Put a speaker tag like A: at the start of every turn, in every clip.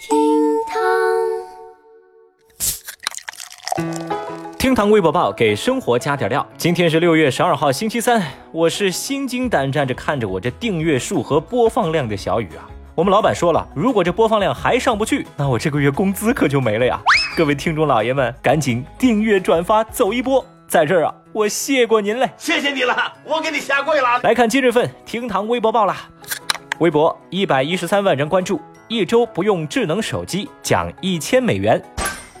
A: 厅堂，
B: 厅堂微博报给生活加点料。今天是六月十二号，星期三，我是心惊胆战着看着我这订阅数和播放量的小雨啊。我们老板说了，如果这播放量还上不去，那我这个月工资可就没了呀！各位听众老爷们，赶紧订阅转发走一波，在这儿啊，我谢过您嘞，
C: 谢谢你了，我给你下跪了。
B: 来看今日份厅堂微博报啦，微博一百一十三万人关注，一周不用智能手机奖一千美元。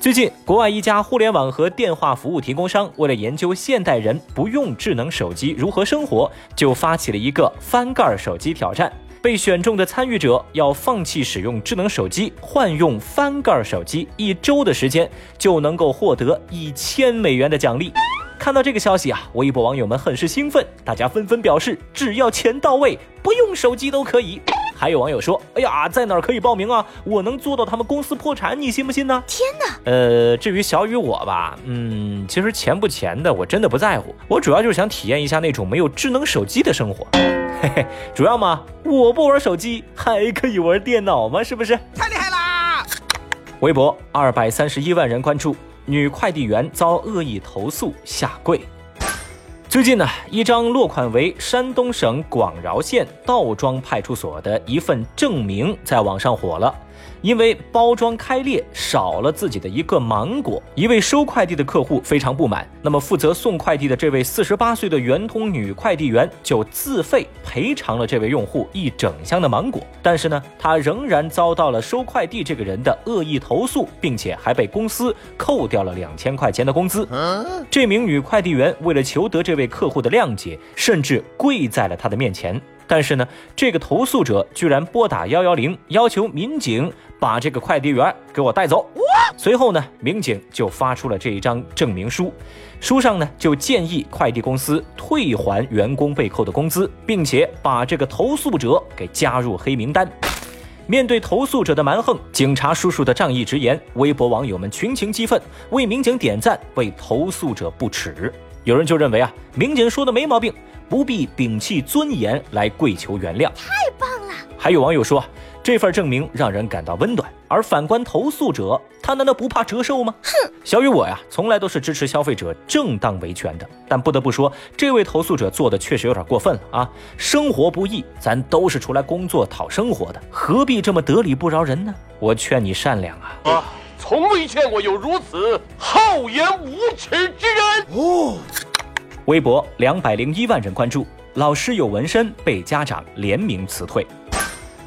B: 最近，国外一家互联网和电话服务提供商为了研究现代人不用智能手机如何生活，就发起了一个翻盖手机挑战。被选中的参与者要放弃使用智能手机，换用翻盖手机，一周的时间就能够获得一千美元的奖励。看到这个消息啊，微博网友们很是兴奋，大家纷纷表示，只要钱到位，不用手机都可以。还有网友说：“哎呀，在哪儿可以报名啊？我能做到他们公司破产，你信不信呢？”
A: 天哪！
B: 呃，至于小雨我吧，嗯，其实钱不钱的我真的不在乎，我主要就是想体验一下那种没有智能手机的生活。嘿嘿，主要嘛，我不玩手机还可以玩电脑吗？是不是？
C: 太厉害啦！
B: 微博二百三十一万人关注，女快递员遭恶意投诉下跪。最近呢，一张落款为山东省广饶县道庄派出所的一份证明在网上火了。因为包装开裂，少了自己的一个芒果，一位收快递的客户非常不满。那么负责送快递的这位四十八岁的圆通女快递员就自费赔偿了这位用户一整箱的芒果。但是呢，她仍然遭到了收快递这个人的恶意投诉，并且还被公司扣掉了两千块钱的工资。这名女快递员为了求得这位客户的谅解，甚至跪在了他的面前。但是呢，这个投诉者居然拨打幺幺零，要求民警把这个快递员给我带走。随后呢，民警就发出了这一张证明书，书上呢就建议快递公司退还员工被扣的工资，并且把这个投诉者给加入黑名单。面对投诉者的蛮横，警察叔叔的仗义直言，微博网友们群情激愤，为民警点赞，为投诉者不耻。有人就认为啊，民警说的没毛病，不必摒弃尊严来跪求原谅。
A: 太棒了！
B: 还有网友说，这份证明让人感到温暖。而反观投诉者，他难道不怕折寿吗？
A: 哼！
B: 小雨我呀，从来都是支持消费者正当维权的。但不得不说，这位投诉者做的确实有点过分了啊！生活不易，咱都是出来工作讨生活的，何必这么得理不饶人呢？我劝你善良啊！
C: 啊，从未见过有如此厚颜无耻之人。哦。
B: 微博两百零一万人关注，老师有纹身被家长联名辞退。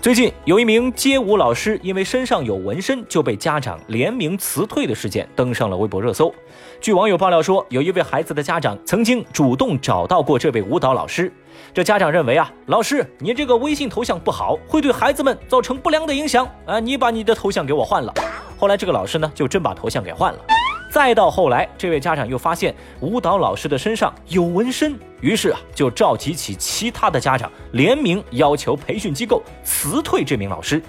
B: 最近有一名街舞老师因为身上有纹身就被家长联名辞退的事件登上了微博热搜。据网友爆料说，有一位孩子的家长曾经主动找到过这位舞蹈老师，这家长认为啊，老师你这个微信头像不好，会对孩子们造成不良的影响啊，你把你的头像给我换了。后来这个老师呢就真把头像给换了。再到后来，这位家长又发现舞蹈老师的身上有纹身，于是啊，就召集起其他的家长联名要求培训机构辞退这名老师。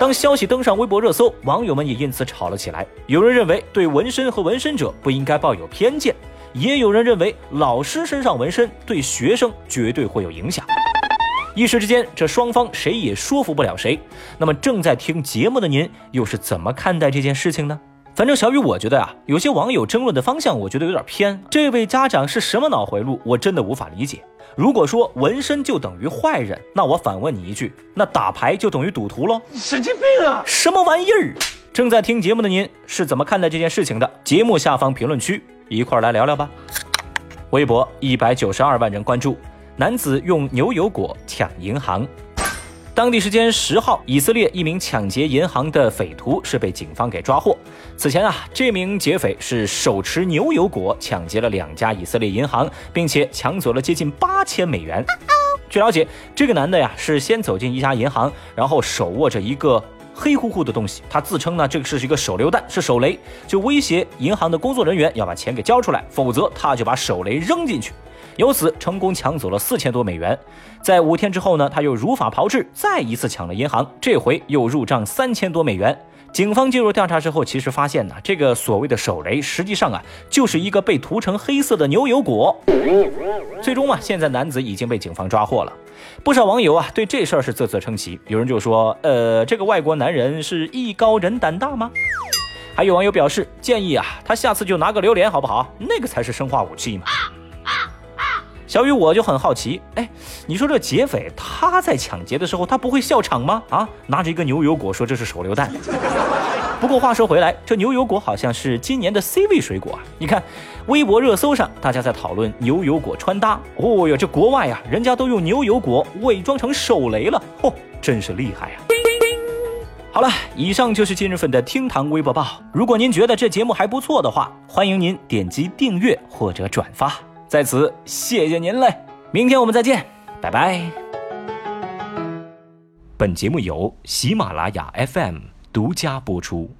B: 当消息登上微博热搜，网友们也因此吵了起来。有人认为对纹身和纹身者不应该抱有偏见，也有人认为老师身上纹身对学生绝对会有影响。一时之间，这双方谁也说服不了谁。那么正在听节目的您，又是怎么看待这件事情呢？反正小雨，我觉得啊，有些网友争论的方向，我觉得有点偏。这位家长是什么脑回路？我真的无法理解。如果说纹身就等于坏人，那我反问你一句：那打牌就等于赌徒喽？
C: 神经病啊！
B: 什么玩意儿？正在听节目的您是怎么看待这件事情的？节目下方评论区一块来聊聊吧。微博一百九十二万人关注，男子用牛油果抢银行。当地时间十号，以色列一名抢劫银行的匪徒是被警方给抓获。此前啊，这名劫匪是手持牛油果抢劫了两家以色列银行，并且抢走了接近八千美元。据了解，这个男的呀是先走进一家银行，然后手握着一个黑乎乎的东西，他自称呢这个是一个手榴弹，是手雷，就威胁银行的工作人员要把钱给交出来，否则他就把手雷扔进去。由此成功抢走了四千多美元，在五天之后呢，他又如法炮制，再一次抢了银行，这回又入账三千多美元。警方介入调查之后，其实发现呢，这个所谓的手雷实际上啊，就是一个被涂成黑色的牛油果。最终啊，现在男子已经被警方抓获了。不少网友啊，对这事儿是啧啧称奇。有人就说，呃，这个外国男人是艺高人胆大吗？还有网友表示，建议啊，他下次就拿个榴莲好不好？那个才是生化武器嘛。小雨，我就很好奇，哎，你说这劫匪他在抢劫的时候，他不会笑场吗？啊，拿着一个牛油果说这是手榴弹。不过话说回来，这牛油果好像是今年的 C 位水果啊。你看，微博热搜上大家在讨论牛油果穿搭。哦哟，这国外呀，人家都用牛油果伪装成手雷了，嚯，真是厉害呀！好了，以上就是今日份的厅堂微博报。如果您觉得这节目还不错的话，欢迎您点击订阅或者转发。在此谢谢您嘞，明天我们再见，拜拜。本节目由喜马拉雅 FM 独家播出。